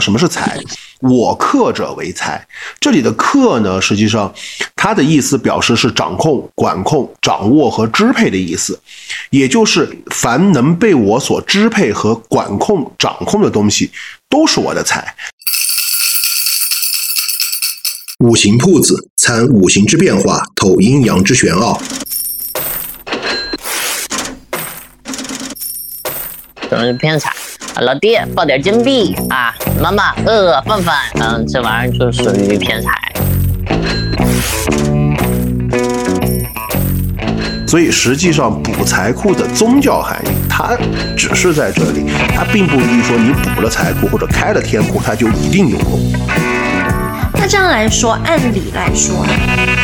什么是财？我克者为财。这里的克呢，实际上它的意思表示是掌控、管控、掌握和支配的意思，也就是凡能被我所支配和管控、掌控的东西，都是我的财。五行铺子参五行之变化，透阴阳之玄奥。怎么是偏财？老爹爆点金币啊！妈妈饿饿饭饭，嗯，这玩意儿就属于偏财。所以实际上补财库的宗教含义，它只是在这里，它并不一定说你补了财库或者开了天库，它就一定有用。那这样来说，按理来说，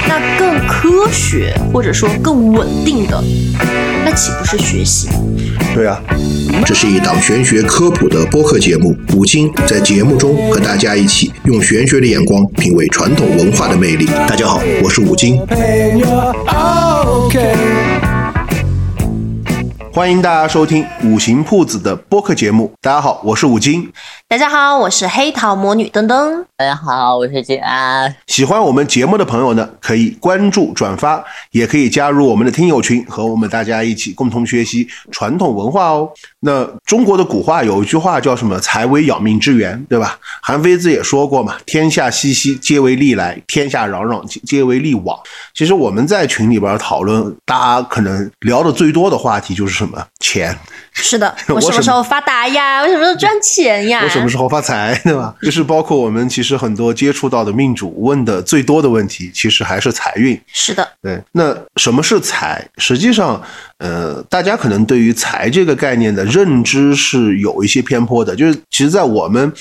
那更科学或者说更稳定的，那岂不是学习？对啊，这是一档玄学科普的播客节目，五金在节目中和大家一起用玄学的眼光品味传统文化的魅力。大家好，我是五金。欢迎大家收听五行铺子的播客节目。大家好，我是五金。大家好，我是黑桃魔女登登。大家好，我是金安。喜欢我们节目的朋友呢，可以关注、转发，也可以加入我们的听友群，和我们大家一起共同学习传统文化哦。那中国的古话有一句话叫什么？“财为养命之源”，对吧？韩非子也说过嘛：“天下熙熙，皆为利来；天下攘攘，皆为利往。”其实我们在群里边讨论，大家可能聊的最多的话题就是什么？钱。是的，我什么时候发达呀？我什么时候赚钱呀？我什么时候发财，对吧？就是包括我们其实很多接触到的命主问的最多的问题，其实还是财运。是的，对。那什么是财？实际上，呃，大家可能对于财这个概念的认知是有一些偏颇的。就是其实，在我们。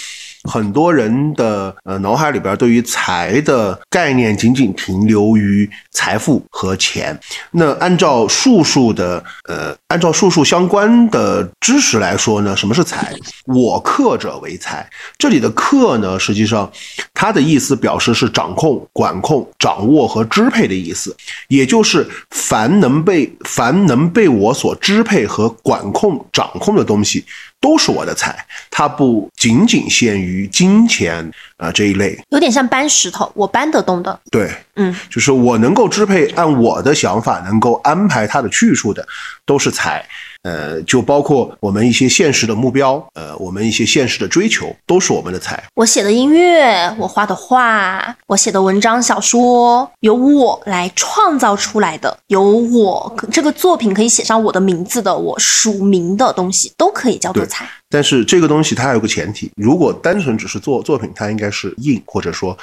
很多人的呃脑海里边对于财的概念仅仅停留于财富和钱。那按照术数的呃，按照术数相关的知识来说呢，什么是财？我克者为财。这里的克呢，实际上它的意思表示是掌控、管控、掌握和支配的意思，也就是凡能被凡能被我所支配和管控、掌控的东西。都是我的财，它不仅仅限于金钱啊这一类，有点像搬石头，我搬得动的。对，嗯，就是我能够支配，按我的想法能够安排它的去处的，都是财。呃，就包括我们一些现实的目标，呃，我们一些现实的追求，都是我们的财。我写的音乐，我画的画，我写的文章、小说，由我来创造出来的，由我这个作品可以写上我的名字的，我署名的东西，都可以叫做财。但是这个东西它有个前提，如果单纯只是做作品，它应该是印，或者说。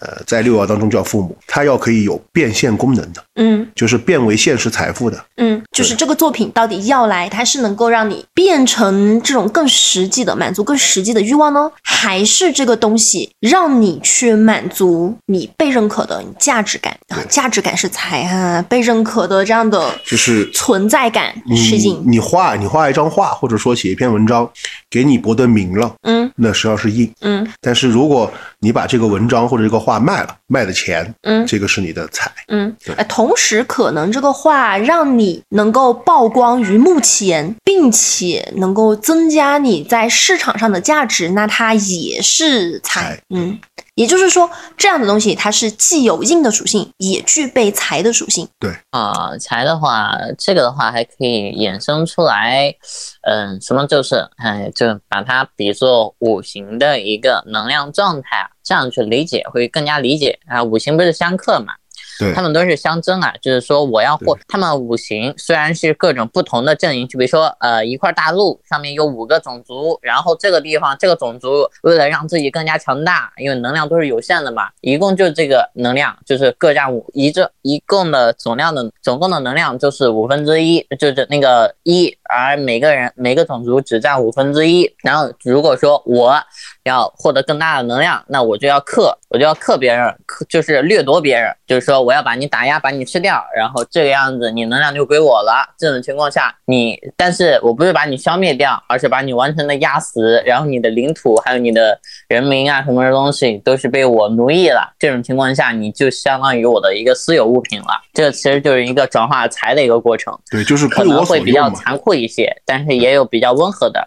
呃，在六爻当中叫父母，它要可以有变现功能的，嗯，就是变为现实财富的，嗯，就是这个作品到底要来，它是能够让你变成这种更实际的满足更实际的欲望呢，还是这个东西让你去满足你被认可的价值感？啊？价值感是财啊，被认可的这样的就是存在感是印。你画你画一张画，或者说写一篇文章，给你博得名了，嗯，那实际上是印，嗯，但是如果你把这个文章或者这个画卖了，卖的钱，嗯，这个是你的财，嗯，哎，同时可能这个画让你能够曝光于目前，并且能够增加你在市场上的价值，那它也是财，嗯，也就是说，这样的东西它是既有硬的属性，也具备财的属性。对啊，财的话，这个的话还可以衍生出来，嗯，什么就是，哎，就把它比作五行的一个能量状态。这样去理解会更加理解啊，五行不是相克嘛？对，他们都是相争啊，就是说我要获他们五行虽然是各种不同的阵营，就比如说呃一块大陆上面有五个种族，然后这个地方这个种族为了让自己更加强大，因为能量都是有限的嘛，一共就这个能量就是各占五一这一共的总量的总共的能量就是五分之一，就是那个一，而每个人每个种族只占五分之一，然后如果说我要获得更大的能量，那我就要克，我就要克别人，克就是掠夺别人，就是说。我要把你打压，把你吃掉，然后这个样子你能量就归我了。这种情况下，你但是我不是把你消灭掉，而是把你完全的压死，然后你的领土还有你的人民啊什么东西都是被我奴役了。这种情况下，你就相当于我的一个私有物品了。这其实就是一个转化财的一个过程。对，就是可能会比较残酷一些，但是也有比较温和的。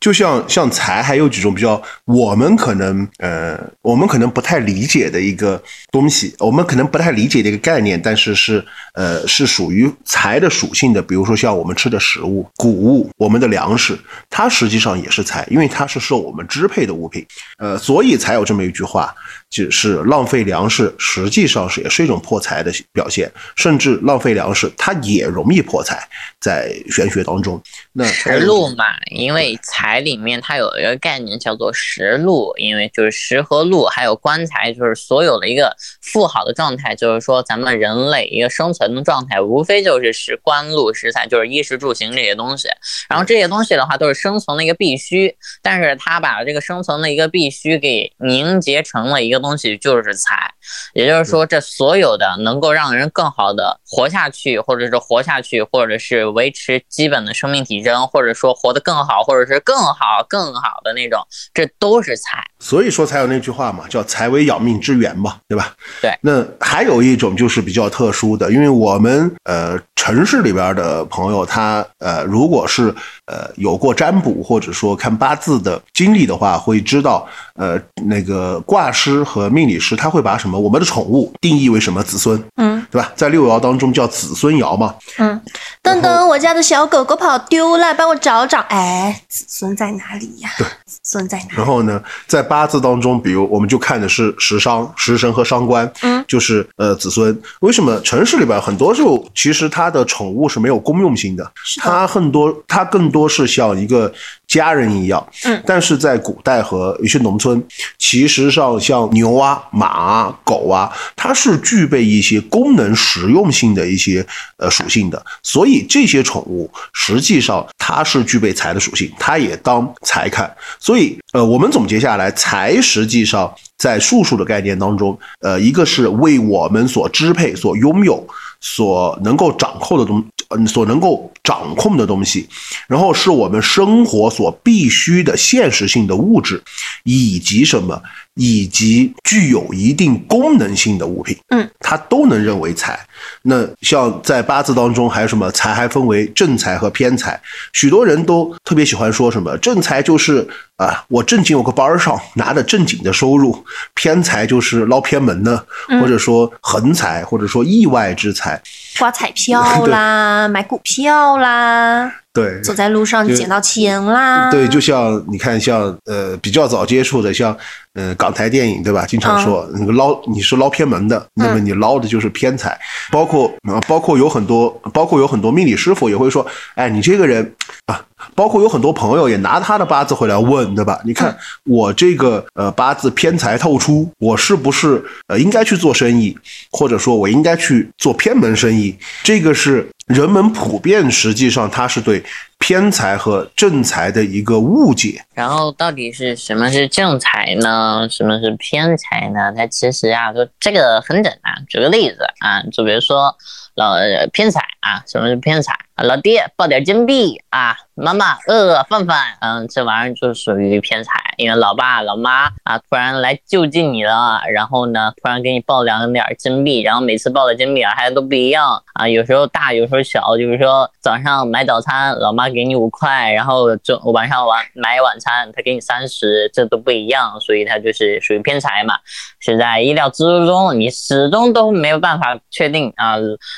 就像像财还有几种比较，我们可能呃，我们可能不太理解的一个东西，我们可能不太理解的一个概念，但是是呃是属于财的属性的。比如说像我们吃的食物、谷物，我们的粮食，它实际上也是财，因为它是受我们支配的物品。呃，所以才有这么一句话，就是浪费粮食，实际上是也是一种破财的表现，甚至浪费粮食，它也容易破财，在玄学当中。那食禄嘛，因为财里面它有一个概念叫做食禄，因为就是食和禄，还有官财，就是所有的一个富好的状态，就是说咱们人类一个生存的状态，无非就是食官禄食财，就是衣食住行这些东西。然后这些东西的话，都是生存的一个必须，但是它把这个生存的一个必须给凝结成了一个东西，就是财。也就是说，这所有的能够让人更好的活下去，或者是活下去，或者是维持基本的生命体征，或者说活得更好，或者是更好、更好的那种，这都是财。所以说才有那句话嘛，叫“财为养命之源”嘛，对吧？对。那还有一种就是比较特殊的，因为我们呃城市里边的朋友，他呃如果是呃有过占卜或者说看八字的经历的话，会知道呃那个卦师和命理师他会把什么我们的宠物定义为什么子孙，嗯，对吧？在六爻当中叫子孙爻嘛，嗯。等等，我家的小狗狗跑丢了，帮我找找。哎，子孙在哪里呀？对，子孙在哪？然后呢，在八字当中，比如我们就看的是食伤、食神和伤官，嗯，就是呃子孙。为什么城市里边很多时候其实它的宠物是没有公用性的，它很多它更多是像一个家人一样，嗯。但是在古代和一些农村，其实上像牛啊、马啊、狗啊，它是具备一些功能实用性的一些呃属性的，所以这些宠物实际上它是具备财的属性，它也当财看。所以呃，我们总结下来，财实际上在术数的概念当中，呃，一个是为我们所支配、所拥有、所能够掌控的东，嗯，所能够掌控的东西，然后是我们生活所必须的现实性的物质，以及什么，以及具有一定功能性的物品，嗯，它都能认为财。那像在八字当中还有什么财还分为正财和偏财，许多人都特别喜欢说什么正财就是啊，我正经有个班上拿着正经的收入，偏财就是捞偏门的，或者说横财，或者说意外之财，刮彩票 啦，买股票啦。对，走在路上捡到钱啦。对，就像你看，像呃比较早接触的，像呃港台电影，对吧？经常说那个捞你是捞偏门的，那么你捞的就是偏财。包括啊，包括有很多，包括有很多命理师傅也会说，哎，你这个人啊，包括有很多朋友也拿他的八字回来问，对吧？你看我这个呃八字偏财透出，我是不是呃应该去做生意，或者说我应该去做偏门生意？这个是。人们普遍实际上，他是对偏财和正财的一个误解。然后，到底是什么是正财呢？什么是偏财呢？它其实啊，就这个很简单。举个例子啊，就比如说老偏财啊，什么是偏财？老爹抱点金币啊，妈妈饿饿饭饭，嗯，这玩意儿就属于偏财。因为老爸老妈啊，突然来救济你了，然后呢，突然给你抱两点金币，然后每次抱的金币啊还都不一样啊，有时候大，有时候小。就是说早上买早餐，老妈给你五块，然后中晚上晚买晚餐，他给你三十，这都不一样，所以他就是属于偏财嘛，是在意料之中，你始终都没有办法确定啊，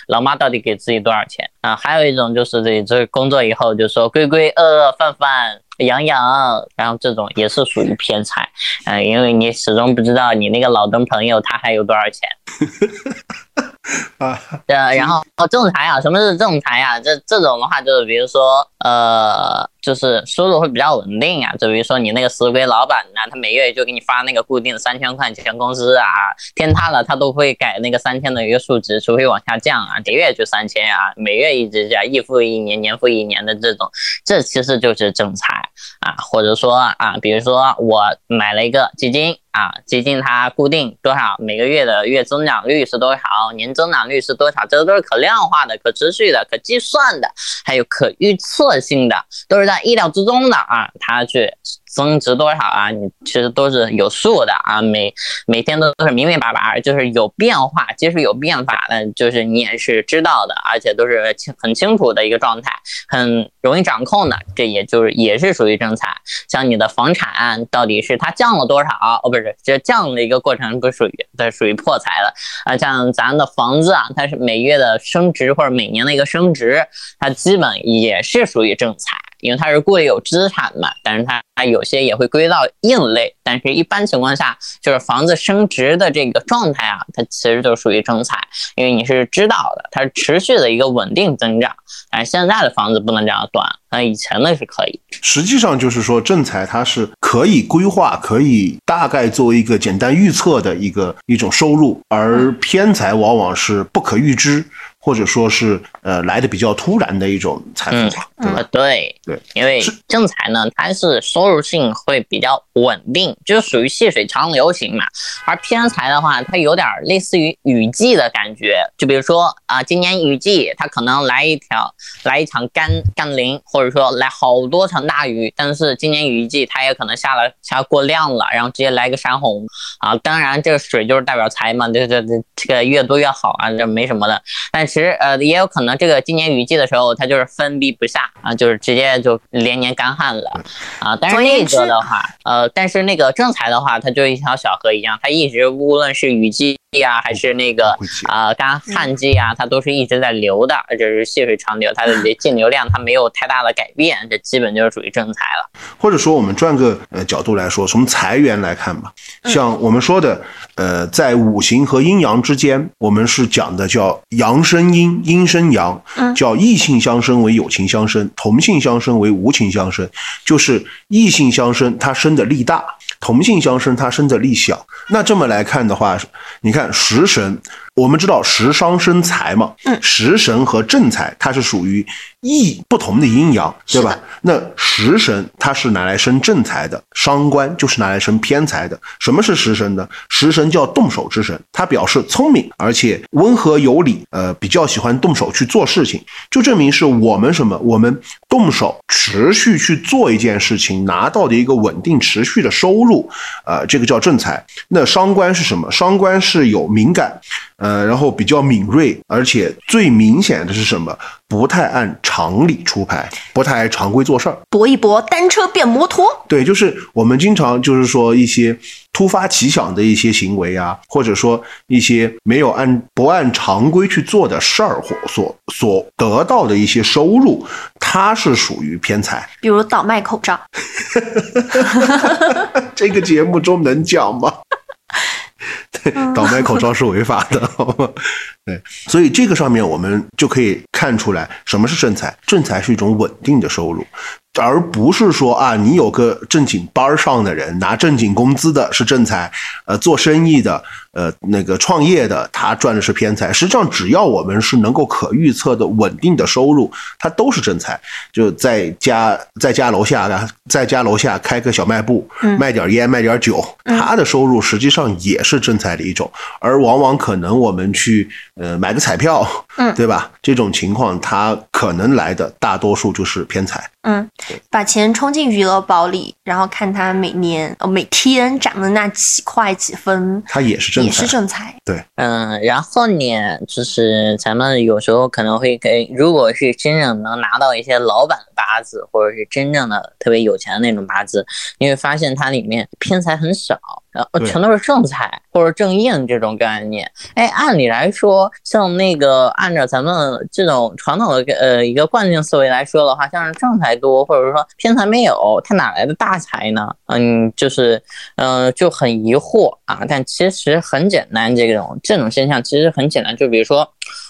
老妈到底给自己多少钱啊？还有一种就是这这工作以后就说归归饿饿饭饭。养养，然后这种也是属于偏财，嗯，因为你始终不知道你那个老登朋友他还有多少钱。啊，对，然后哦，正财啊，什么是正财啊？这这种的话，就是比如说，呃，就是收入会比较稳定啊。就比如说你那个死鬼老板呢，他每月就给你发那个固定的三千块钱工资啊，天塌了他都会改那个三千的一个数值，除非往下降啊，每月就三千啊，每月一直这样，一复一年，年复一年的这种，这其实就是正财啊。或者说啊，比如说我买了一个基金。啊，基金它固定多少，每个月的月增长率是多少，年增长率是多少，这都是可量化的、可持续的、可计算的，还有可预测性的，都是在意料之中的啊。它去增值多少啊，你其实都是有数的啊，每每天都都是明明白白，就是有变化，即使有变化的，就是你也是知道的，而且都是清很清楚的一个状态，很容易掌控的，这也就是也是属于正财。像你的房产到底是它降了多少？哦，不是，就这样的一个过程不属于，它属于破财了啊。像咱的房子啊，它是每月的升值或者每年的一个升值，它基本也是属于正财。因为它是固有资产嘛，但是它它有些也会归到硬类，但是一般情况下，就是房子升值的这个状态啊，它其实就属于正财，因为你是知道的，它是持续的一个稳定增长。但是现在的房子不能这样断，那以前的是可以。实际上就是说，正财它是可以规划，可以大概做一个简单预测的一个一种收入，而偏财往往是不可预知。或者说是呃来的比较突然的一种财富，对吧？对对，因为正财呢，它是收入性会比较稳定，就是属于细水长流型嘛。而偏财的话，它有点类似于雨季的感觉，就比如说啊，今年雨季它可能来一条来一场干干淋，或者说来好多场大雨，但是今年雨季它也可能下了下过量了，然后直接来个山洪啊。当然这个水就是代表财嘛，这这这这个越多越好啊，这没什么的，但是。其实呃也有可能，这个今年雨季的时候，它就是分逼不下啊，就是直接就连年干旱了啊。但是那个的话，呃，但是那个正财的话，它就一条小河一样，它一直无论是雨季。啊，还是那个啊，干旱季啊，它都是一直在流的，就是细水长流，它的 净流量它没有太大的改变，这基本就是属于正财了。或者说，我们转个呃角度来说，从财源来看吧，像我们说的，呃，在五行和阴阳之间，我们是讲的叫阳生阴，阴生阳，叫异性相生为有情相生，同性相生为无情相生，就是异性相生，它生的力大。同性相生，它生的力小。那这么来看的话，你看食神，我们知道食伤生财嘛，嗯，食神和正财，它是属于。异不同的阴阳，对吧？那食神它是拿来生正财的，伤官就是拿来生偏财的。什么是食神呢？食神叫动手之神，它表示聪明而且温和有礼，呃，比较喜欢动手去做事情，就证明是我们什么？我们动手持续去做一件事情，拿到的一个稳定持续的收入，呃，这个叫正财。那伤官是什么？伤官是有敏感，呃，然后比较敏锐，而且最明显的是什么？不太按常理出牌，不太常规做事儿，搏一搏，单车变摩托。对，就是我们经常就是说一些突发奇想的一些行为啊，或者说一些没有按不按常规去做的事儿，或所所得到的一些收入，它是属于偏财。比如倒卖口罩，这个节目中能讲吗？对，倒卖口罩是违法的。对，所以这个上面我们就可以看出来，什么是正财？正财是一种稳定的收入。而不是说啊，你有个正经班上的人拿正经工资的是正财，呃，做生意的，呃，那个创业的他赚的是偏财。实际上，只要我们是能够可预测的稳定的收入，它都是正财。就在家在家楼下啊，在家楼下开个小卖部，卖点烟卖点酒，他的收入实际上也是正财的一种。而往往可能我们去呃买个彩票，嗯，对吧？这种情况他可能来的大多数就是偏财。嗯，把钱充进余额宝里，然后看它每年哦每天涨的那几块几分，它也是正也是正财。对，嗯，然后呢，就是咱们有时候可能会给，如果是真正能拿到一些老板的八字，或者是真正的特别有钱的那种八字，你会发现它里面偏财很少。呃，全都是正财或者正印这种概念。哎，按理来说，像那个按照咱们这种传统的呃一个惯性思维来说的话，像是正财多或者说偏财没有，它哪来的大财呢？嗯，就是嗯就很疑惑啊。但其实很简单，这种这种现象其实很简单，就比如说。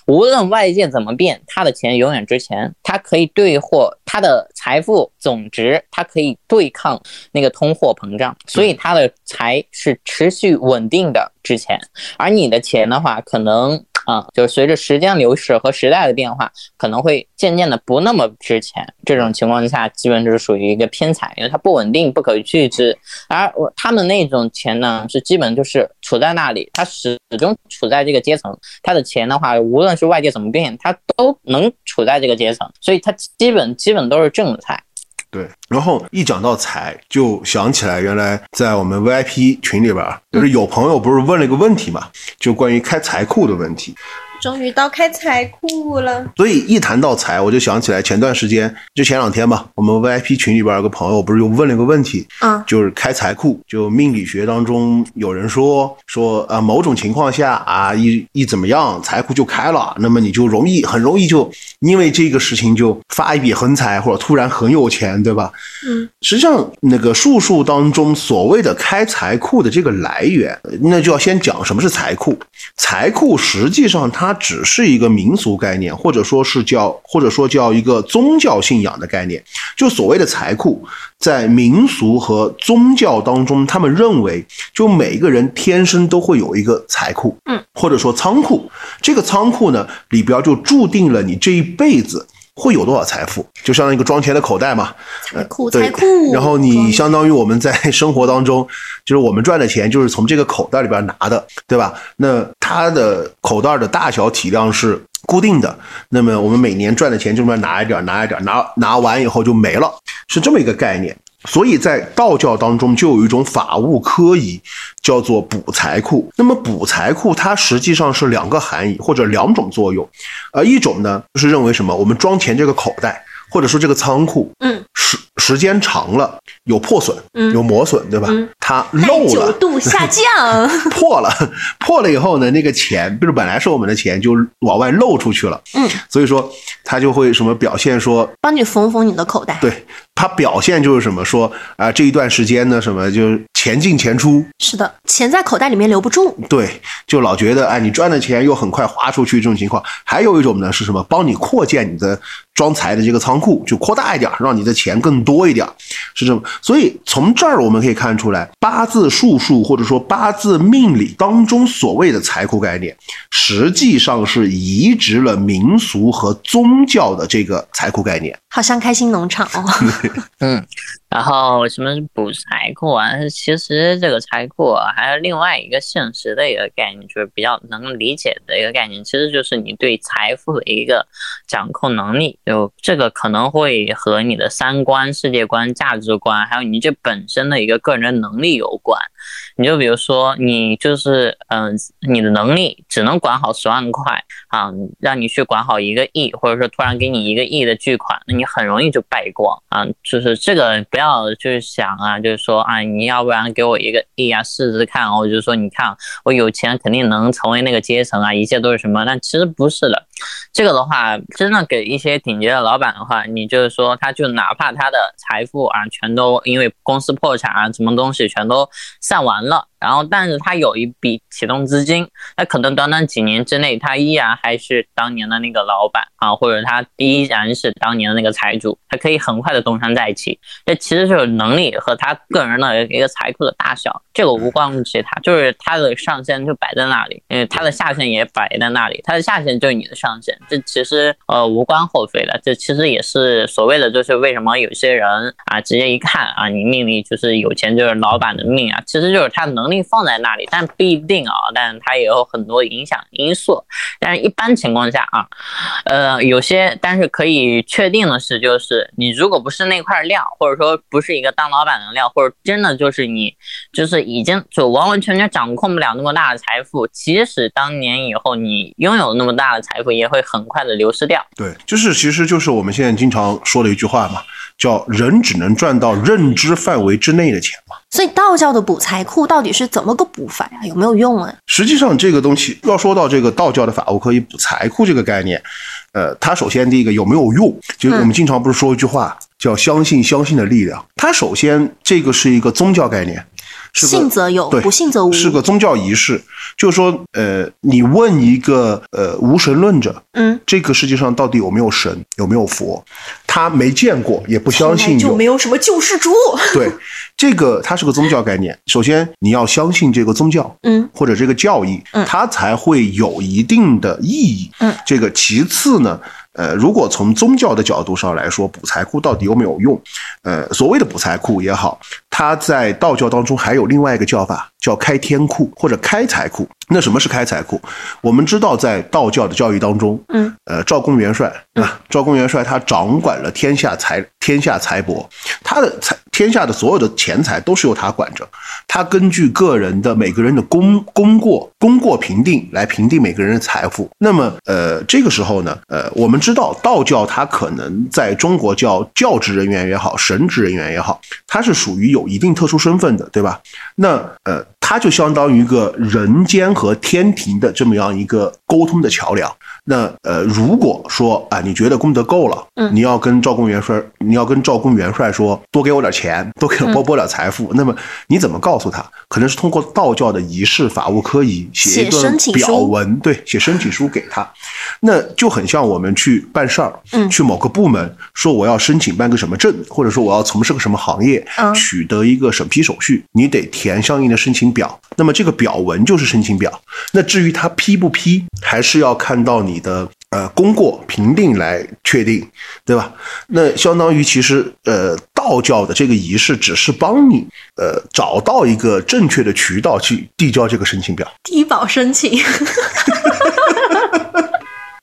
无论外界怎么变，他的钱永远值钱。他可以兑货，他的财富总值，他可以对抗那个通货膨胀，所以他的财是持续稳定的值钱。而你的钱的话，可能。啊，就是随着时间流逝和时代的变化，可能会渐渐的不那么值钱。这种情况下，基本就是属于一个偏财，因为它不稳定、不可预知。而我他们那种钱呢，是基本就是处在那里，它始终处在这个阶层。他的钱的话，无论是外界怎么变，它都能处在这个阶层，所以它基本基本都是正财。对，然后一讲到财，就想起来原来在我们 VIP 群里边，就是有朋友不是问了一个问题嘛，就关于开财库的问题。终于到开财库了。所以一谈到财，我就想起来前段时间，就前两天吧，我们 VIP 群里边有个朋友不是又问了一个问题，啊就是开财库，就命理学当中有人说说啊、呃某种情况下啊一一怎么样财库就开了，那么你就容易很容易就因为这个事情就发一笔横财或者突然很有钱，对吧？嗯，实际上那个术数当中所谓的开财库的这个来源，那就要先讲什么是财库。财库实际上它只是一个民俗概念，或者说是叫或者说叫一个宗教信仰的概念。就所谓的财库，在民俗和宗教当中，他们认为就每一个人天生都会有一个财库，嗯，或者说仓库。这个仓库呢，里边就注定了你这一辈子。会有多少财富，就相当于一个装钱的口袋嘛，财库，对财库。然后你相当于我们在 生活当中，就是我们赚的钱就是从这个口袋里边拿的，对吧？那它的口袋的大小体量是固定的，那么我们每年赚的钱就这么拿一点，拿一点，拿拿完以后就没了，是这么一个概念。所以在道教当中就有一种法务科仪，叫做补财库。那么补财库它实际上是两个含义或者两种作用，呃，一种呢就是认为什么，我们装钱这个口袋或者说这个仓库，嗯，时时间长了有破损，嗯有磨损，对吧？嗯它漏了。度下降。破了，破了以后呢，那个钱，就是本来是我们的钱，就往外漏出去了。嗯，所以说它就会什么表现说，帮你缝缝你的口袋。对它表现就是什么说啊、这一段时间呢，什么就是钱进钱出，是的，钱在口袋里面留不住。对，就老觉得哎，你赚的钱又很快花出去这种情况。还有一种呢是什么？帮你扩建你的装财的这个仓库，就扩大一点，让你的钱更多一点，是这么。所以从这儿我们可以看出来，八字术数或者说八字命理当中所谓的财库概念，实际上是移植了民俗和宗教的这个财库概念。好像开心农场哦。嗯，然后什么是补财库啊？其实这个财库啊，还有另外一个现实的一个概念，就是比较能理解的一个概念，其实就是你对财富的一个掌控能力。就这个可能会和你的三观、世界观、价值观，还有你这本身的一个个人能力有关。你就比如说，你就是嗯、你的能力只能管好十万块啊，让你去管好一个亿，或者说突然给你一个亿的巨款，那你很容易就败光啊。就是这个不要就是想啊，就是说啊，你要不然给我一个亿啊，试试看哦。就说，你看我有钱肯定能成为那个阶层啊，一切都是什么？但其实不是的。这个的话，真的给一些顶级的老板的话，你就是说，他就哪怕他的财富啊，全都因为公司破产啊，什么东西全都散完了，然后但是他有一笔启动资金，那可能短短几年之内，他依然还是当年的那个老板啊，或者他依然是当年的那个财主，他可以很快的东山再起。这其实就是能力和他个人的一个财富的大小，这个无关乎其他，就是他的上限就摆在那里，因为他的下限也摆在那里，他的下限就是你的上限，这其实呃无关厚非的，这其实也是所谓的就是为什么有些人啊直接一看啊你命里就是有钱就是老板的命啊，其实就是他能力放在那里，但不一定啊，但是他也有很多影响因素，但是一般情况下啊，呃有些但是可以确定的是，就是你如果不是那块料，或者说不是一个当老板的料，或者真的就是你就是已经就完完全全掌控不了那么大的财富，即使当年以后你拥有那么大的财富，也会很快的流失掉。对，就是其实就是我们现在经常说的一句话嘛，叫人只能赚到认知范围之内的钱。所以道教的补财库到底是怎么个补法呀？有没有用啊？实际上，这个东西要说到这个道教的法务可以补财库这个概念，呃，它首先第一个有没有用？就是我们经常不是说一句话叫“相信相信的力量”。它首先这个是一个宗教概念，是个信则有，对不信则无。是个宗教仪式。就是说，呃，你问一个呃无神论者，嗯，这个世界上到底有没有神，有没有佛？他没见过，也不相信有就没。有什么救世主。对，这个它是个宗教概念。首先你要相信这个宗教，嗯，或者这个教义，嗯它才会有一定的意义。嗯，这个其次呢，呃，如果从宗教的角度上来说，补财库到底有没有用？呃，所谓的补财库也好，它在道教当中还有另外一个叫法，叫开天库或者开财库。那什么是开财库？我们知道，在道教的教育当中，嗯，呃，赵公元帅啊，赵公元帅他掌管了天下财天下财帛，他的财天下的所有的钱财都是由他管着，他根据个人的每个人的功功过功过评定来评定每个人的财富。那么，呃，这个时候呢，呃，我们知道道教它可能在中国叫教职人员也好，神职人员也好，它是属于有一定特殊身份的，对吧？那呃。它就相当于一个人间和天庭的这么样一个沟通的桥梁。那呃，如果说啊，你觉得功德够了，嗯你要跟赵公元帅，你要跟赵公元帅说，多给我点钱，多给我拨拨点财富。那么你怎么告诉他？可能是通过道教的仪式、法务科仪写一写申段表文，对，写申请书给他，那就很像我们去办事儿，嗯去某个部门说我要申请办个什么证，或者说我要从事个什么行业，嗯取得得一个审批手续，你得填相应的申请表。那么这个表文就是申请表。那至于他批不批，还是要看到你的呃功过评定来确定，对吧？那相当于其实呃道教的这个仪式只是帮你呃找到一个正确的渠道去递交这个申请表。低保申请，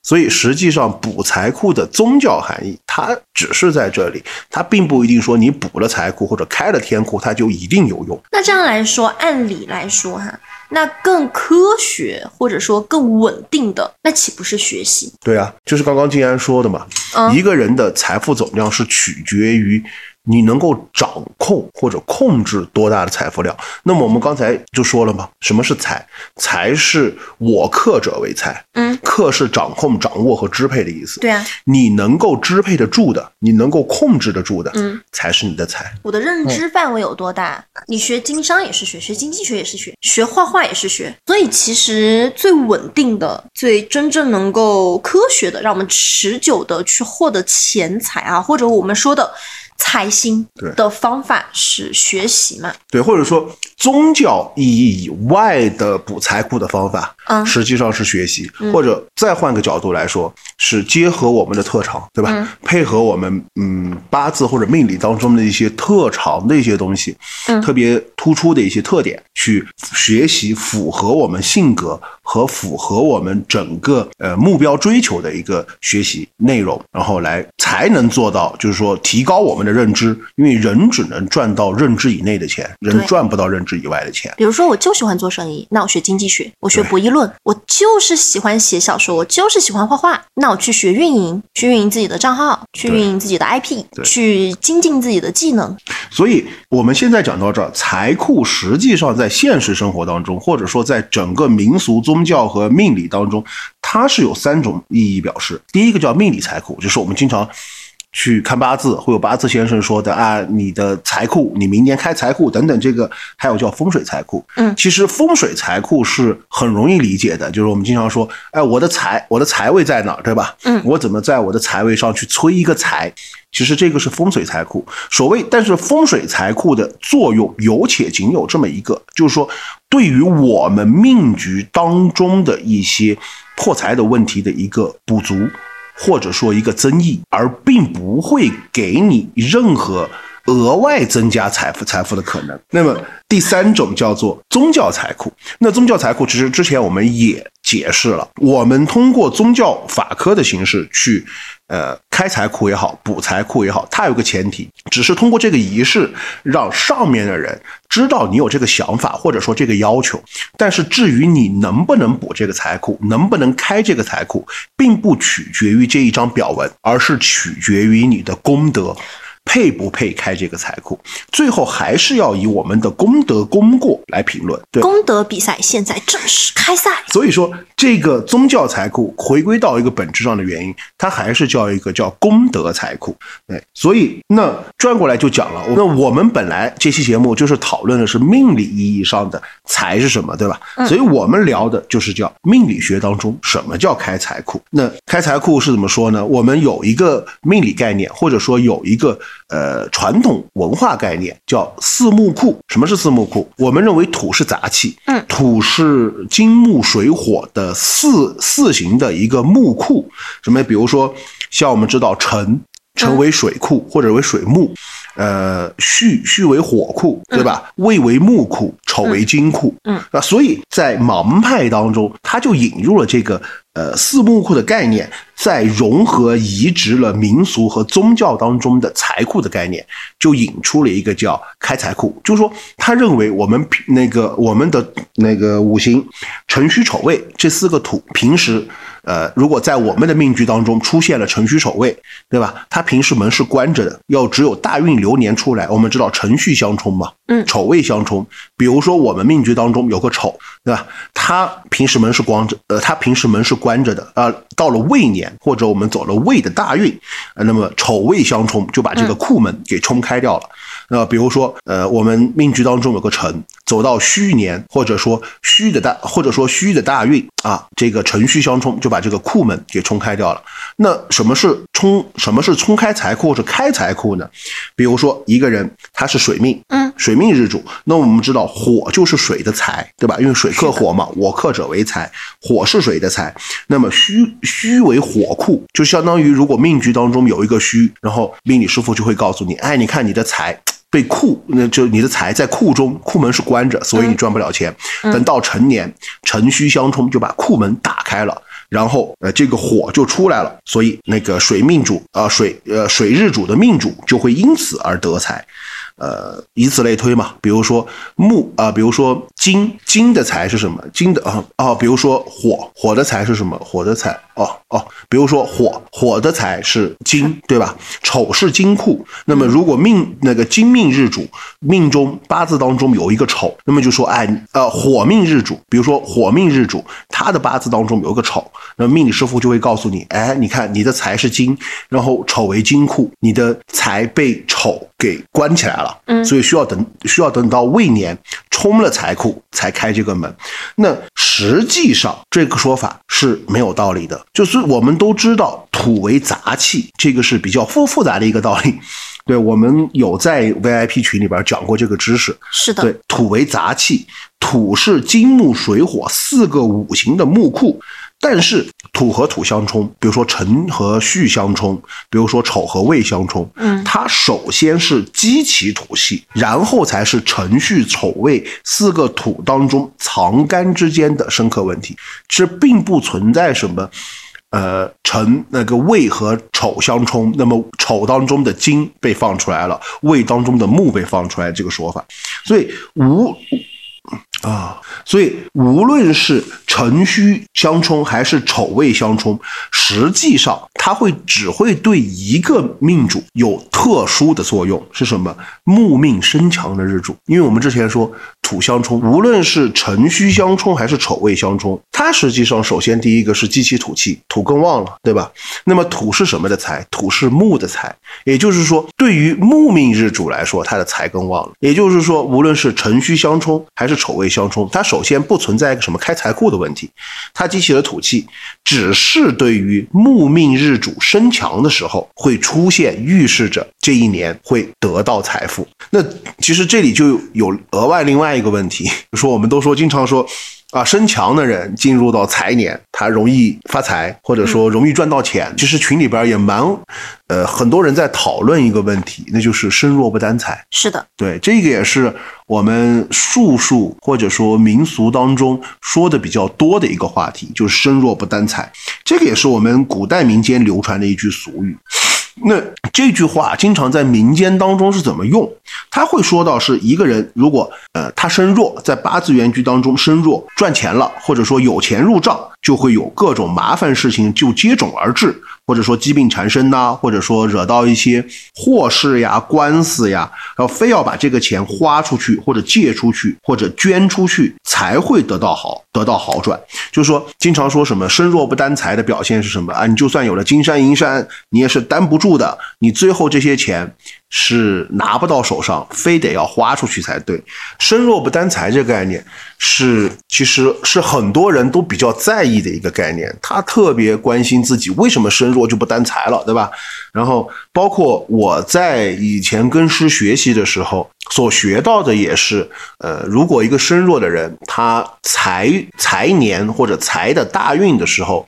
所以实际上补财库的宗教含义，它只是在这里，它并不一定说你补了财库或者开了天库，它就一定有用。那这样来说，按理来说哈，那更科学或者说更稳定的，那岂不是学习？对啊，就是刚刚静安说的嘛，嗯一个人的财富总量是取决于你能够掌控或者控制多大的财富量。那么我们刚才就说了嘛，什么是财？财是我克者为财，嗯，克是掌控、掌握和支配的意思。对啊，你能够支配得住的，你能够控制得住的，嗯，才是你的财。我的认知范围有多大？你学经商也是学，学经济学也是学，学画画也是学。所以其实最稳定的、最真正能够科学的，让我们持久的去获得钱财啊，或者我们说的财星对的方法是学习嘛？对，或者说宗教意义以外的补财库的方法，嗯。实际上是学习，嗯。或者再换个角度来说，是结合我们的特长，对吧？嗯。配合我们嗯八字或者命理当中的一些特长的一些东西，嗯。特别突出的一些特点，去学习符合我们性格和符合我们整个呃目标追求的一个学习内容，然后来才能做到，就是说提高我们的认知，因为人只能赚到认知以内的钱，人赚不到认知以外的钱。比如说，我就喜欢做生意，那我学经济学，我学博弈论；我就是喜欢写小说，我就是喜欢画画，那我去学运营，去运营自己的账号，去运营自己的 IP，去精进自己的技能。所以我们现在讲到这儿，财库实际上在现实生活当中，或者说在整个民俗宗教和命理当中，它是有三种意义表示。第一个叫命理财库，就是我们经常。去看八字，会有八字先生说的啊，你的财库，你明年开财库等等，这个还有叫风水财库。嗯其实风水财库是很容易理解的，就是我们经常说，哎，我的财，我的财位在哪儿，对吧？嗯我怎么在我的财位上去催一个财？其实这个是风水财库。所谓，但是风水财库的作用有且仅有这么一个，就是说，对于我们命局当中的一些破财的问题的一个补足，或者说一个争议，而并不会给你任何。额外增加财富财富的可能。那么第三种叫做宗教财库。那宗教财库其实之前我们也解释了，我们通过宗教法科的形式去。呃，开财库也好，补财库也好，它有个前提，只是通过这个仪式，让上面的人知道你有这个想法，或者说这个要求。但是至于你能不能补这个财库，能不能开这个财库，并不取决于这一张表文，而是取决于你的功德。配不配开这个财库，最后还是要以我们的功德功过来评论。对，功德比赛现在正式开赛。所以说这个宗教财库回归到一个本质上的原因，它还是叫一个叫功德财库。对，所以那转过来就讲了，那我们本来这期节目就是讨论的是命理意义上的财是什么，对吧？所以我们聊的就是叫命理学当中什么叫开财库。那开财库是怎么说呢？我们有一个命理概念，或者说有一个呃传统文化概念叫四木库。什么是四木库？我们认为土是杂气，嗯土是金木水火的四四行的一个木库。什么？比如说像我们知道辰。辰为水库或者为水木，呃，戌戌为火库，对吧？未为木库，丑为金库。嗯，啊，所以在盲派当中，他就引入了这个呃四木库的概念，在融合移植了民俗和宗教当中的财库的概念，就引出了一个叫开财库。就是说，他认为我们那个我们的那个五行辰戌丑未这四个土，平时呃，如果在我们的命局当中出现了辰戌丑未，对吧？它平时门是关着的，要只有大运流年出来。我们知道辰戌相冲嘛，嗯丑未相冲。比如说我们命局当中有个丑，对吧？他平时门是光着，呃，他平时门是关着的，啊、到了未年或者我们走了未的大运，呃，那么丑未相冲，就把这个库门给冲开掉了。那比如说，呃，我们命局当中有个辰，走到戌年，或者说戌的大，或者说戌的大运啊，这个辰戌相冲，就把这个库门给冲开掉了。那什么是冲？什么是冲开财库或者开财库呢？比如说一个人他是水命，嗯，水命日主，那我们知道火就是水的财，对吧？因为水克火嘛，我克者为财，火是水的财。那么戌戌为火库，就相当于如果命局当中有一个戌，然后命理师傅就会告诉你，哎，你看你的财。被库，那就你的财在库中，库门是关着，所以你赚不了钱。等到成年，辰戌相冲，就把库门打开了，然后呃这个火就出来了，所以那个水命主啊、呃、水呃水日主的命主就会因此而得财。呃，以此类推嘛。比如说木啊、比如说金，金的财是什么？金的啊哦，比如说火，火的财是什么？火的财哦哦，比如说火，火的财是金，对吧？丑是金库。那么如果命那个金命日主命中八字当中有一个丑，那么就说哎呃火命日主，比如说火命日主，他的八字当中有一个丑，那命理师傅就会告诉你，哎，你看你的财是金，然后丑为金库，你的财被丑给关起来了。嗯。所以需要等需要等到未年冲了财库才开这个门。那实际上这个说法是没有道理的，就是我们都知道土为杂气，这个是比较复复杂的一个道理。对我们有在 VIP 群里边讲过这个知识，是的，对，土为杂气，土是金木水火四个五行的木库，但是土和土相冲，比如说辰和戌相冲，比如说丑和未相冲，嗯它首先是激起土气，然后才是辰戌丑未四个土当中藏干之间的深刻问题，这并不存在什么。呃，辰那个未和丑相冲，那么丑当中的金被放出来了，未当中的木被放出来，这个说法，所以无啊，所以无论是辰戌相冲还是丑未相冲，实际上它会只会对一个命主有特殊的作用，是什么？木命身强的日主，因为我们之前说土相冲，无论是辰戌相冲还是丑未相冲，它实际上首先第一个是激起土气，土更旺了，对吧？那么土是什么的财？土是木的财，也就是说，对于木命日主来说，他的财更旺了。也就是说，无论是辰戌相冲还是丑未相冲，它首先不存在一个什么开财库的问题，它激起了土气，只是对于木命日主身强的时候会出现预示着这一年会得到财富。那其实这里就有额外另外一个问题，就说我们都说经常说。啊，身强的人进入到财年，他容易发财，或者说容易赚到钱。其实群里边也蛮，呃，很多人在讨论一个问题，那就是身弱不担财。是的，对，这个也是我们术数或者说民俗当中说的比较多的一个话题，就是身弱不担财。这个也是我们古代民间流传的一句俗语。那这句话经常在民间当中是怎么用？他会说到是一个人如果呃他身弱，在八字原局当中身弱，赚钱了，或者说有钱入账，就会有各种麻烦事情就接踵而至，或者说疾病缠身呐、或者说惹到一些祸事呀、官司呀，然后非要把这个钱花出去，或者借出去，或者捐出去，才会得到好得到好转。就是说，经常说什么身弱不担财的表现是什么啊？你就算有了金山银山，你也是担不住的，你最后这些钱是拿不到手上，非得要花出去才对。身弱不担财这个概念是，其实是很多人都比较在意的一个概念，他特别关心自己为什么身弱就不担财了，对吧？然后包括我在以前跟师学习的时候所学到的也是，呃，如果一个身弱的人，他财财年或者财的大运的时候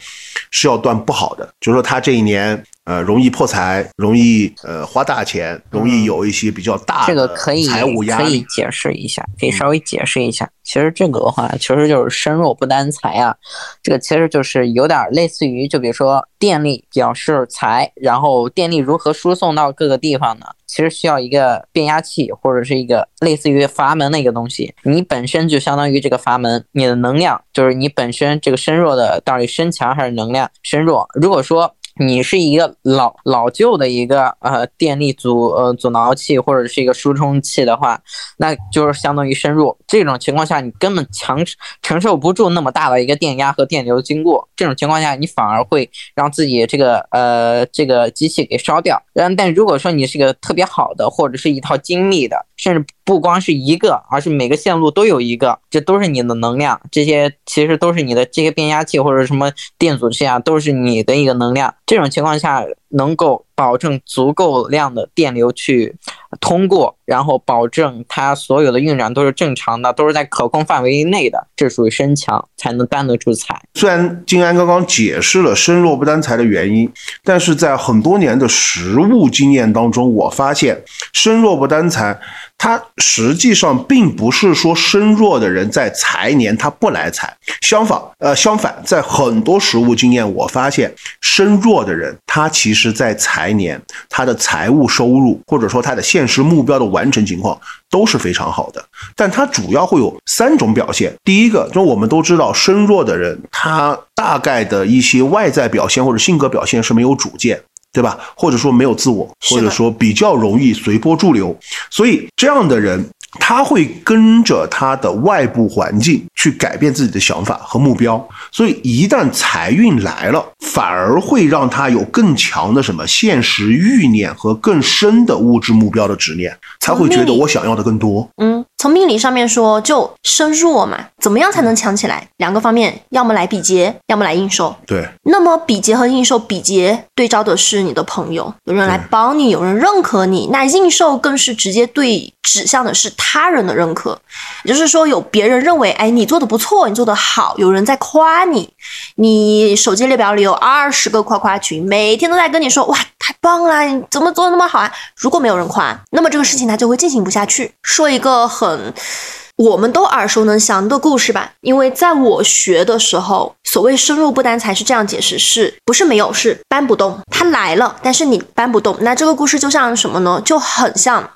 是要断不好的，就是说他这一年呃容易破财，容易呃花大钱，容易有一些比较大的这个可以财务压可以解释一下，可以稍微解释一下。其实这个的话，其实就是身弱不担财啊。这个其实就是有点类似于，就比如说电力表示财，然后电力如何输送到各个地方呢？其实需要一个变压器或者是一个类似于阀门的一个东西。你本身就相当于这个阀门，你的能量就是你本身这个身弱的到底身强还是能量身弱。如果说你是一个老老旧的一个呃电力阻呃阻挠器或者是一个输充器的话，那就是相当于深入。这种情况下，你根本强承受不住那么大的一个电压和电流经过。这种情况下，你反而会让自己这个呃这个机器给烧掉。然但如果说你是个特别好的，或者是一套精密的，甚至不光是一个，而是每个线路都有一个，这都是你的能量。这些其实都是你的这些变压器或者什么电阻器啊，都是你的一个能量。这种情况下，能够保证足够量的电流去通过，然后保证它所有的运转都是正常的，都是在可控范围内的，这属于身强，才能担得住财。虽然金安刚刚解释了身弱不担财的原因，但是在很多年的实物经验当中，我发现身弱不担财，它实际上并不是说身弱的人在财年他不来财，相反，呃，相反，在很多实务经验，我发现身弱的人，他其实在财年他的财务收入或者说他的现实目标的完成情况都是非常好的，但他主要会有三种表现。第一个，就我们都知道，身弱的人他大概的一些外在表现或者性格表现是没有主见。对吧？或者说没有自我，或者说比较容易随波逐流，所以这样的人他会跟着他的外部环境去改变自己的想法和目标。所以一旦财运来了，反而会让他有更强的什么现实欲念和更深的物质目标的执念，才会觉得我想要的更多。嗯，从命理上面说，就身弱嘛，怎么样才能强起来？两个方面，要么来比劫，要么来应受。对，那么比劫和应受，比劫对照的是你的朋友，有人来帮你，有人认可你；那应受更是直接对指向的是他人的认可，也就是说，有别人认为，哎，你做的不错，你做的好，有人在夸你，你手机列表里有二十个夸夸群，每天都在跟你说，哇，太棒了，你怎么做的那么好啊？如果没有人夸，那么这个事情它就会进行不下去。说一个很。我们都耳熟能详的故事吧，因为在我学的时候，所谓身弱不担财是这样解释，是不是没有，是搬不动，它来了，但是你搬不动。那这个故事就像什么呢？就很像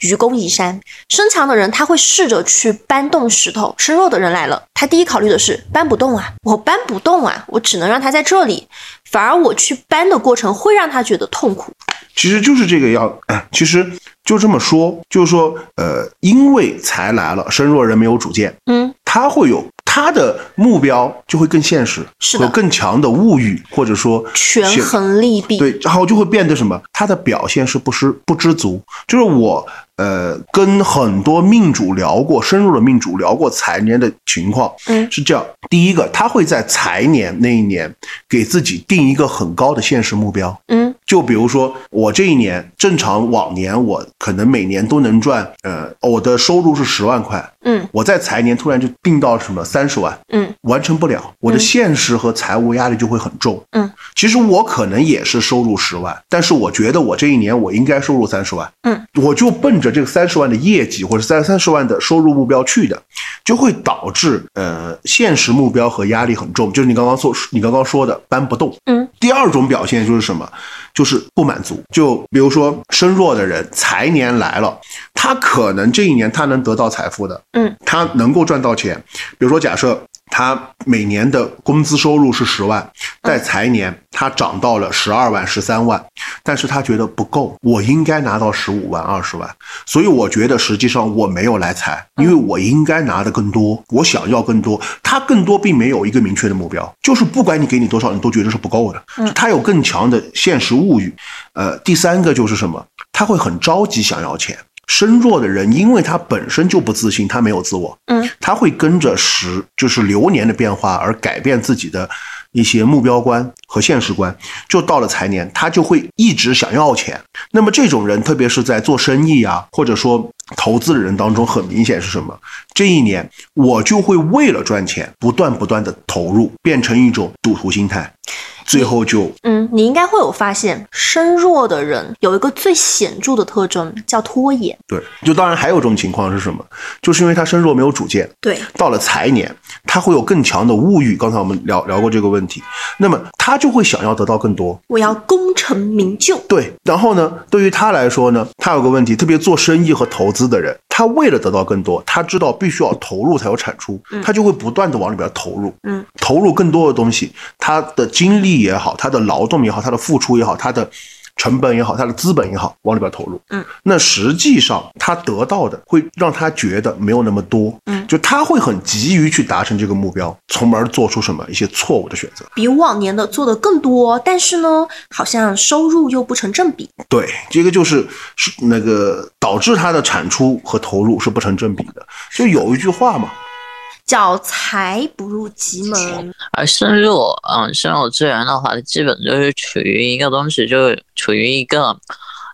愚公移山。身强的人他会试着去搬动石头，身弱的人来了，他第一考虑的是搬不动啊，我搬不动啊，我只能让他在这里，反而我去搬的过程会让他觉得痛苦。其实就是这个样，哎，其实就这么说，就是说，呃，因为财来了，身弱人没有主见，嗯，他会有他的目标就会更现实，是有更强的物欲，或者说权衡利弊。对，然后就会变得什么？他的表现是不知不知足。就是我呃跟很多命主聊过，深入的命主聊过财年的情况，嗯是这样。第一个，他会在财年那一年给自己定一个很高的现实目标。嗯就比如说，我这一年正常往年我可能每年都能赚，呃，我的收入是十万块，嗯我在财年突然就定到什么三十万，嗯完成不了，我的现实和财务压力就会很重。嗯，其实我可能也是收入十万，但是我觉得我这一年我应该收入三十万。嗯，我就奔着这个三十万的业绩或者三三十万的收入目标去的，就会导致呃现实目标和压力很重，就是你刚刚说你刚刚说的搬不动。嗯，第二种表现就是什么？就是不满足。就比如说身弱的人，财年来了，他可能这一年他能得到财富的，嗯，他能够赚到钱。比如说，假设他每年的工资收入是十万，在财年他涨到了十二万、十三万，但是他觉得不够，我应该拿到十五万、二十万，所以我觉得实际上我没有来财，因为我应该拿的更多，我想要更多。他更多并没有一个明确的目标，就是不管你给你多少，你都觉得是不够的。他有更强的现实物欲。呃，第三个就是什么？他会很着急想要钱。身弱的人，因为他本身就不自信，他没有自我，嗯，他会跟着时就是流年的变化而改变自己的一些目标观和现实观。就到了财年，他就会一直想要钱。那么这种人，特别是在做生意啊，或者说投资的人当中，很明显是什么？这一年我就会为了赚钱，不断不断的投入，变成一种赌徒心态。最后就嗯，你应该会有发现，身弱的人有一个最显著的特征叫拖延。对，就当然还有一种情况是什么？就是因为他身弱没有主见，对，到了财年，他会有更强的物欲。刚才我们聊聊过这个问题，那么他就会想要得到更多。我要功成名就。对，然后呢，对于他来说呢，他有个问题，特别做生意和投资的人，他为了得到更多，他知道必须要投入才有产出，他就会不断的往里边投入，嗯，投入更多的东西，他的精力也好，他的劳动也好，他的付出也好，他的。成本也好，他的资本也好，往里边投入，嗯，那实际上他得到的会让他觉得没有那么多，嗯，就他会很急于去达成这个目标，从而做出什么一些错误的选择，比往年的做的更多，但是呢，好像收入又不成正比。对，这个就是是那个导致他的产出和投入是不成正比的。就有一句话嘛。叫财不入急门，而身弱，嗯，身弱资源的话，基本就是处于一个东西，就是处于一个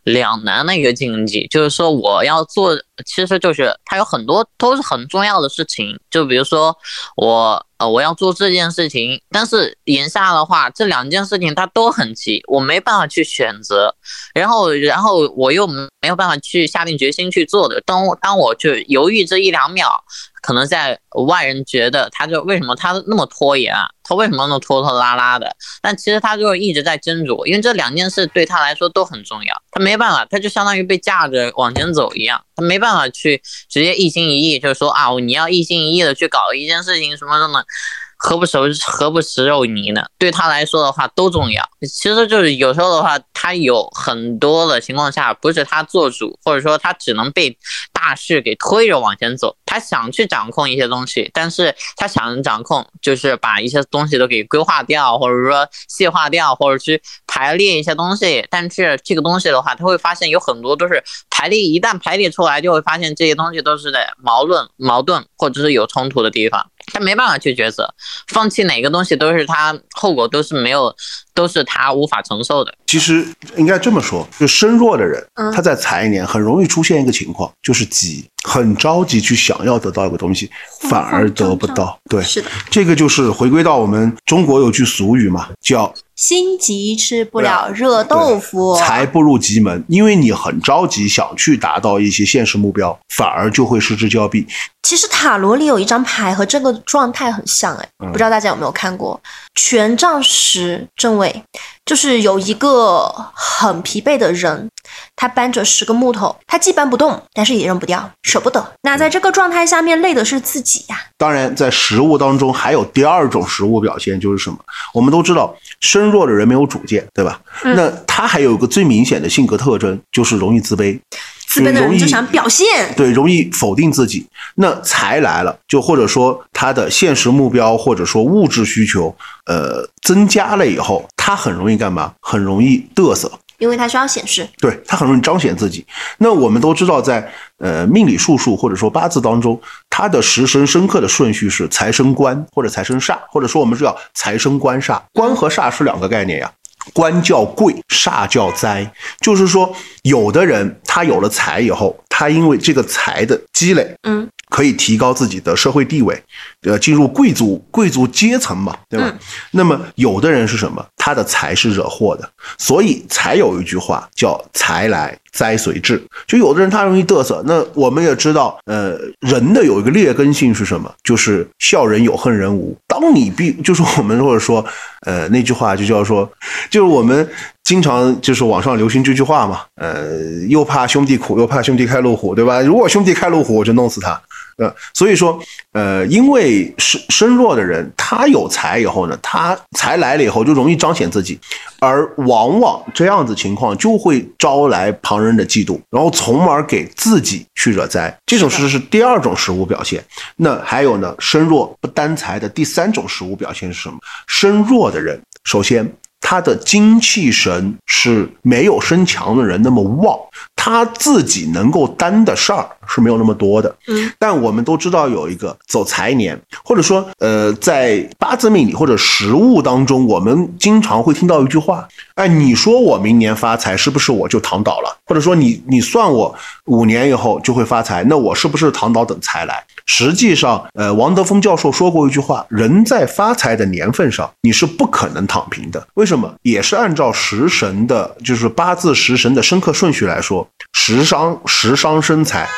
两难的一个境地。就是说，我要做，其实就是它有很多都是很重要的事情。就比如说，我呃我要做这件事情，但是眼下的话，这两件事情它都很急，我没办法去选择。然后，然后我又没有办法去下定决心去做的。当当我去犹豫这一两秒。可能在外人觉得他就为什么他那么拖延啊？他为什么那么拖拖拉拉的？但其实他就是一直在斟酌，因为这两件事对他来说都很重要。他没办法，他就相当于被架着往前走一样，他没办法去直接一心一意，就是说啊，你要一心一意的去搞一件事情什么什么？何不食何不食肉糜呢？对他来说的话都重要。其实就是有时候的话，他有很多的情况下不是他做主，或者说他只能被大势给推着往前走。他想去掌控一些东西，但是他想掌控就是把一些东西都给规划掉，或者说细化掉，或者去排列一些东西。但是这个东西的话，他会发现有很多都是排列，一旦排列出来，就会发现这些东西都是在矛盾、矛盾或者是有冲突的地方。他没办法去抉择，放弃哪个东西都是他后果都是没有，都是他无法承受的。其实应该这么说，就身弱的人，嗯他在财年很容易出现一个情况，就是急，很着急去想要得到一个东西，反而得不到。对，是的，这个就是回归到我们中国有句俗语嘛，叫心急吃不了热豆腐。才不入急门，因为你很着急想去达到一些现实目标，反而就会失之交臂。其实塔罗里有一张牌和这个状态很像，哎，嗯不知道大家有没有看过？权杖十正位，就是有一个很疲惫的人，他搬着十个木头，他既搬不动，但是也扔不掉，舍不得。那在这个状态下面，累的是自己呀、当然，在食物当中还有第二种食物表现，就是什么？我们都知道，身弱的人没有主见，对吧？嗯那他还有一个最明显的性格特征，就是容易自卑。自卑的人就想表现，对，容易否定自己。那财来了，就或者说他的现实目标或者说物质需求，呃，增加了以后，他很容易干嘛？很容易嘚瑟。因为他需要显示。对他很容易彰显自己。那我们都知道在，呃命理术数或者说八字当中，它的时神生克的顺序是财生官或者财生煞，或者说我们是叫财生官煞。官和煞是两个概念呀。官叫贵，煞叫灾，就是说，有的人他有了财以后，他因为这个财的积累，嗯，可以提高自己的社会地位，呃，进入贵族贵族阶层嘛，对吧？嗯那么有的人是什么？他的财是惹祸的，所以才有一句话叫“财来灾随至”。就有的人他容易嘚瑟，那我们也知道，呃，人的有一个劣根性是什么？就是笑人有恨人无。当你必就是我们或者说，呃，那句话就叫说，就是我们经常就是网上流行这句话嘛，呃，又怕兄弟苦，又怕兄弟开路虎，对吧？如果兄弟开路虎，我就弄死他。呃，所以说，呃，因为身身弱的人，他有财以后呢，他财来了以后就容易彰显自己，而往往这样子情况就会招来旁人的嫉妒，然后从而给自己去惹灾。这种是是第二种食物表现。那还有呢，身弱不担财的第三种食物表现是什么？身弱的人，首先。他的精气神是没有身强的人那么旺，他自己能够担的事儿是没有那么多的。嗯，但我们都知道有一个走财年，或者说呃，在八字命理或者实物当中，我们经常会听到一句话：哎，你说我明年发财，是不是我就躺倒了？或者说你你算我五年以后就会发财，那我是不是躺倒等财来？实际上，呃，王德峰教授说过一句话：人在发财的年份上，你是不可能躺平的。为什么？也是按照食神的，就是八字食神的生克顺序来说，食伤食伤生财。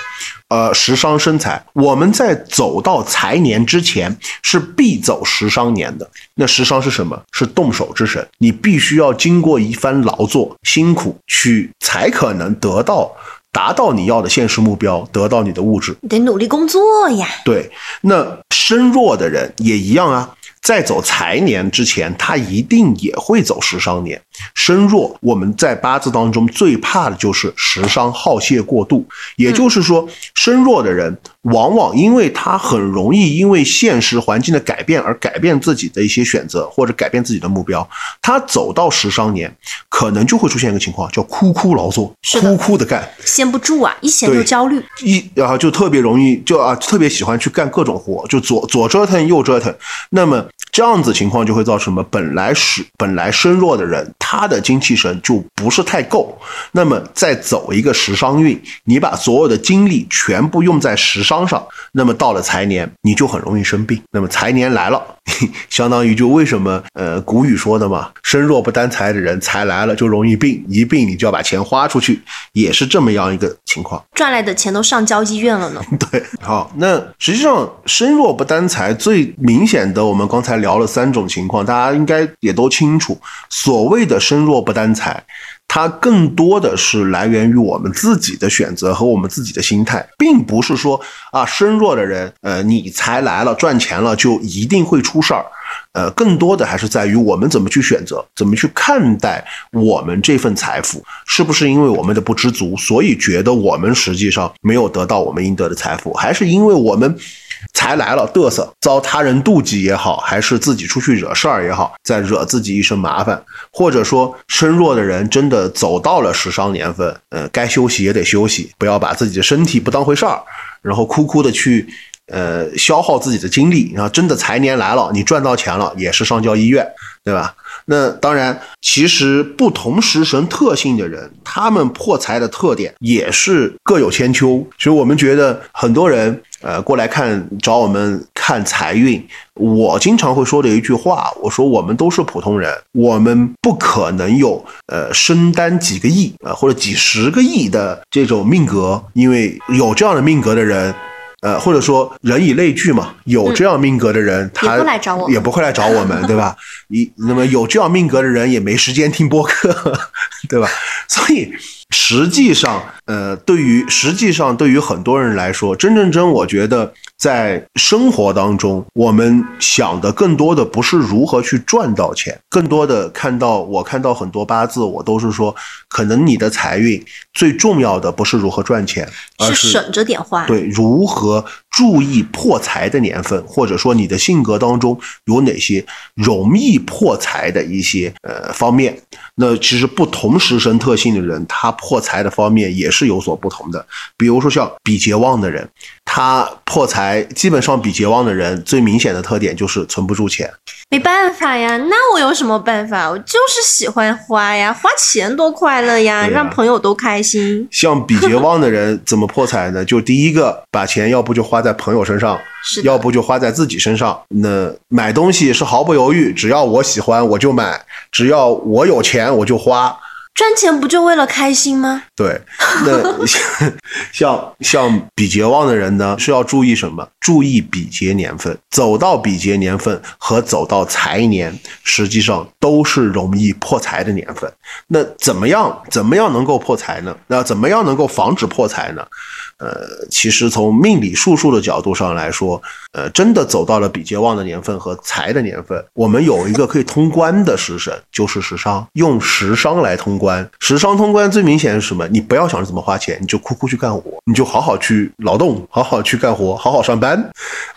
呃，食伤生财，我们在走到财年之前是必走食伤年的。那食伤是什么？是动手之神，你必须要经过一番劳作、辛苦去，才可能得到。达到你要的现实目标，得到你的物质，你得努力工作呀。对，那身弱的人也一样啊。在走财年之前，他一定也会走食伤年。身弱，我们在八字当中最怕的就是食伤耗泄过度。也就是说，身弱的人往往因为他很容易因为现实环境的改变而改变自己的一些选择，或者改变自己的目标。他走到食伤年，可能就会出现一个情况，叫哭哭劳作，哭哭的干，闲不住啊，一闲就焦虑，一然后就特别容易就啊特别喜欢去干各种活，就左左折腾右折腾。那么这样子情况就会造成什么？本来是本来身弱的人，他的精气神就不是太够。那么再走一个食伤运，你把所有的精力全部用在食伤上，那么到了财年，你就很容易生病。那么财年来了，相当于就为什么呃古语说的嘛，身弱不担财的人，财来了就容易病，一病你就要把钱花出去，也是这么样一个情况。赚来的钱都上交医院了呢。对，好，那实际上身弱不担财最明显的，我们刚才聊了三种情况，大家应该也都清楚。所谓的身弱不担财，它更多的是来源于我们自己的选择和我们自己的心态，并不是说啊身弱的人，呃，你财来了赚钱了就一定会出事儿。呃，更多的还是在于我们怎么去选择，怎么去看待我们这份财富，是不是因为我们的不知足，所以觉得我们实际上没有得到我们应得的财富，还是因为我们财来了嘚瑟，遭他人妒忌也好，还是自己出去惹事儿也好，再惹自己一身麻烦，或者说身弱的人真的走到了时伤年份，呃，该休息也得休息，不要把自己的身体不当回事儿，然后苦苦的去。呃，消耗自己的精力，然后真的财年来了，你赚到钱了，也是上交医院，对吧？那当然，其实不同食神特性的人，他们破财的特点也是各有千秋。所以我们觉得很多人呃过来看找我们看财运，我经常会说的一句话，我说我们都是普通人，我们不可能有呃身担几个亿啊或者几十个亿的这种命格，因为有这样的命格的人。呃，或者说人以类聚嘛，有这样命格的人，他也不来找我，也不会来找我们，对吧？你那么有这样命格的人也没时间听播客，对吧？所以实际上，呃，对于实际上对于很多人来说，真正真，我觉得在生活当中，我们想的更多的不是如何去赚到钱，更多的看到我看到很多八字，我都是说，可能你的财运最重要的不是如何赚钱，而是省着点花。对，如何注意破财的年份，或者说你的性格当中有哪些容易破财的一些呃方面？那其实不同食神特性的人，他破财的方面也是有所不同的。比如说像比劫旺的人，他破财基本上比劫旺的人最明显的特点就是存不住钱。没办法呀，那我有什么办法？我就是喜欢花呀，花钱多快乐呀，让朋友都开心。像比劫旺的人怎么破财呢？就第一个，把钱要不就花在朋友身上，要不就花在自己身上。那买东西是毫不犹豫，只要我喜欢我就买，只要我有钱我就花。赚钱不就为了开心吗？对，那像 像比劫旺的人呢，是要注意什么？注意比劫年份，走到比劫年份和走到财年，实际上都是容易破财的年份。那怎么样？怎么样能够破财呢？那怎么样能够防止破财呢？呃，其实从命理术数的角度上来说，呃，真的走到了比劫旺的年份和财的年份，我们有一个可以通关的食神，就是食伤，用食伤来通关。食伤通关最明显是什么？你不要想着怎么花钱，你就哭哭去干活，你就好好去劳动，好好去干活，好好上班。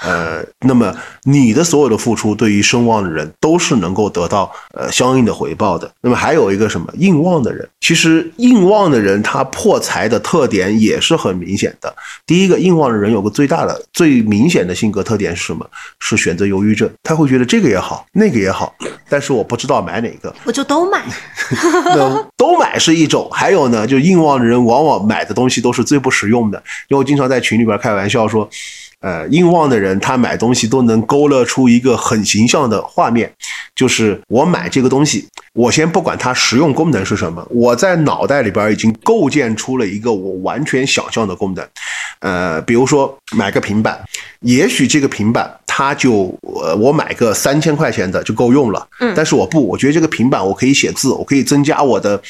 呃，那么你的所有的付出，对于声望的人都是能够得到呃相应的回报的。那么还有一个什么硬旺的人，其实硬旺的人他破财的特点也是很明显的。第一个硬旺的人有个最大的、最明显的性格特点是什么？是选择犹豫症。他会觉得这个也好，那个也好，但是我不知道买哪个。我就都买。那都买是一种，还有呢，就硬旺的人往往买的东西都是最不实用的。因为我经常在群里边开玩笑说，呃，硬旺的人他买东西都能勾勒出一个很形象的画面，就是我买这个东西，我先不管它实用功能是什么，我在脑袋里边已经构建出了一个我完全想象的功能。呃，比如说买个平板，也许这个平板它就呃，我买个三千块钱的就够用了。嗯，但是我不，我觉得这个平板我可以写字，我可以增加我的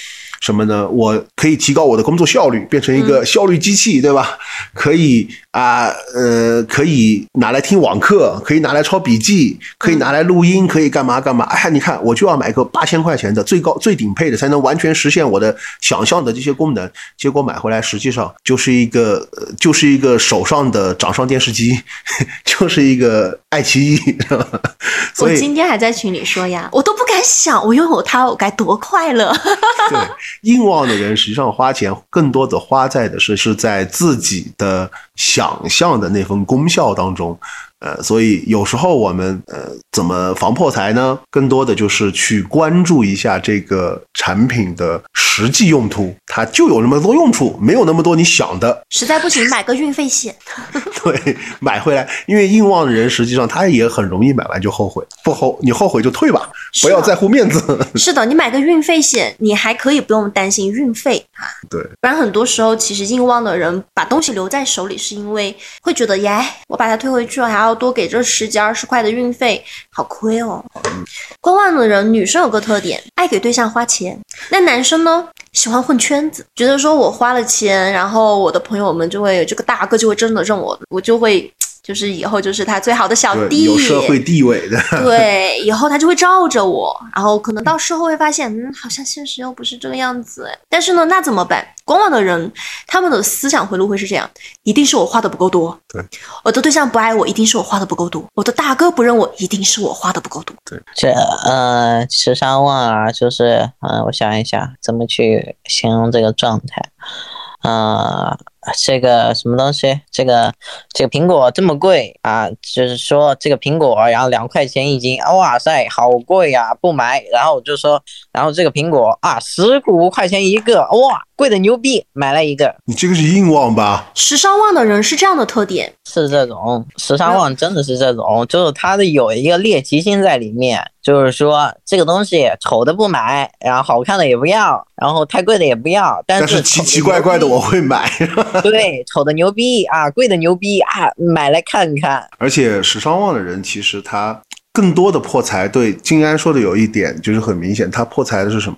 什么呢？我可以提高我的工作效率，变成一个效率机器，对吧？可以啊，呃，可以拿来听网课，可以拿来抄笔记，可以拿来录音，可以干嘛干嘛？哎，你看，我就要买个八千块钱的最高最顶配的，才能完全实现我的想象的这些功能。结果买回来实际上就是一个，呃就是一个手上的掌上电视机，就是一个爱奇艺。所以今天还在群里说呀，我都不敢想，我拥有它，我该多快乐。对，硬旺的人实际上花钱更多的花在的是是在自己的想象的那份功效当中。呃，所以有时候我们呃怎么防破财呢？更多的就是去关注一下这个产品的实际用途，它就有那么多用处，没有那么多你想的。实在不行，买个运费险。对，买回来，因为硬旺的人实际上他也很容易买完就后悔，不后你后悔就退吧，不要在乎面子。是的，你买个运费险，你还可以不用担心运费啊。对，不然很多时候，其实硬旺的人把东西留在手里，是是因为会觉得，耶，我把它退回去了，还要多给这十几二十块的运费，好亏哦。观望的人，女生有个特点，爱给对象花钱，那男生呢，喜欢混圈子，觉得说我花了钱，然后我的朋友们就会，这个大哥就会真的认我，我就会。就是以后就是他最好的小，弟，有社会地位的。对，以后他就会罩着我，然后可能到事后会发现，嗯，好像现实又不是这个样子哎。但是呢，那怎么办？观望的人，他们的思想回路会是这样：一定是我花的不够多，对，我的对象不爱我，一定是我花的不够多；我的大哥不认我，一定是我花的不够多。对这呃，十三万啊，就是嗯、呃我想一下怎么去形容这个状态。呃，这个什么东西？这个这个苹果这么贵啊？就是说这个苹果，然后两块钱一斤，哇塞，好贵呀、不买。然后我就说，然后这个苹果啊，十五块钱一个，哇，贵的牛逼，买了一个。你这个是硬旺吧？时尚旺的人是这样的特点，是这种时尚旺，真的是这种，就是他的有一个猎奇心在里面，就是说这个东西丑的不买，然后好看的也不要，然后太贵的也不要，但是但是奇奇怪怪的我会买。对丑的牛逼啊，贵的牛逼啊，买来看看。而且时尚旺的人，其实他更多的破财。对金安说的有一点就是很明显，他破财的是什么？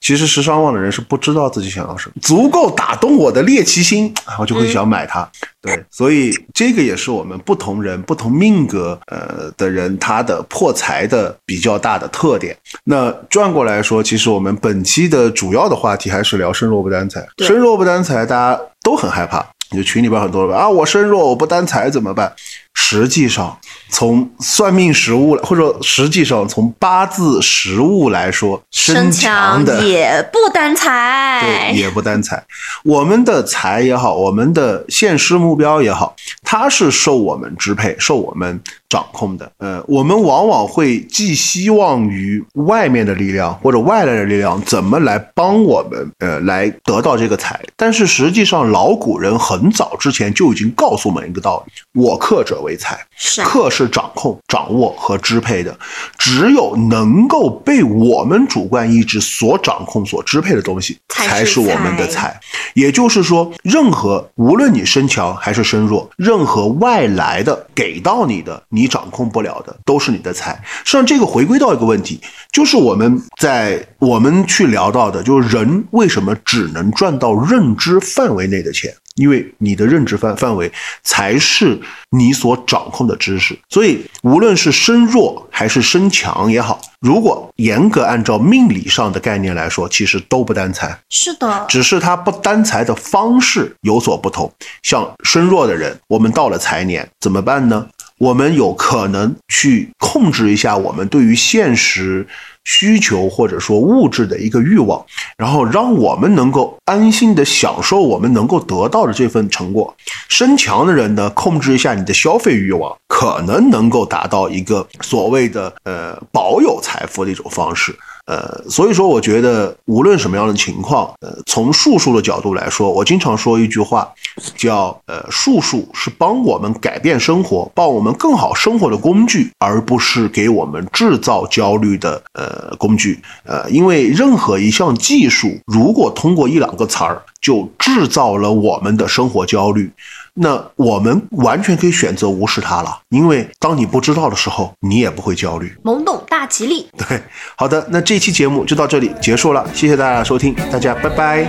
其实时尚旺的人是不知道自己想要什么，足够打动我的猎奇心，啊我就会想买它。对，所以这个也是我们不同人、不同命格呃的人他的破财的比较大的特点。那转过来说，其实我们本期的主要的话题还是聊身弱不担财。对身弱不担财，大家都很害怕。就群里边很多人啊，我身弱，我不担财怎么办？实际上，从算命实物或者实际上从八字实物来说，身强的也不担财对，，也不担财。我们的财也好，我们的现实目标也好，它是受我们支配、受我们掌控的。呃，我们往往会寄希望于外面的力量或者外来的力量，怎么来帮我们呃来得到这个财。但是实际上，老古人很早之前就已经告诉我们一个道理：我克者为财。是啊，克是掌控、掌握和支配的，只有能够被我们主观意志所掌控、所支配的东西，才是我们的财财。也就是说，任何无论你身强还是身弱，任何外来的给到你的，你掌控不了的，都是你的财。实际上，这个回归到一个问题，就是我们在我们去聊到的，就是人为什么只能赚到认知范围内的钱。因为你的认知范范围才是你所掌控的知识。所以，无论是身弱还是身强也好，如果严格按照命理上的概念来说，其实都不单财。是的，只是他不单财的方式有所不同。像身弱的人，我们到了财年怎么办呢？我们有可能去控制一下我们对于现实需求或者说物质的一个欲望，然后让我们能够安心的享受我们能够得到的这份成果。身强的人呢，控制一下你的消费欲望，可能能够达到一个所谓的呃保有财富的一种方式。呃，所以说，我觉得无论什么样的情况，呃，从术数的角度来说，我经常说一句话，叫呃，术数是帮我们改变生活、帮我们更好生活的工具，而不是给我们制造焦虑的呃工具。呃，因为任何一项技术，如果通过一两个词儿就制造了我们的生活焦虑。那我们完全可以选择无视它了，因为当你不知道的时候，你也不会焦虑。懵懂大吉利。对，好的，那这期节目就到这里结束了，谢谢大家收听，大家拜拜，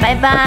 拜拜。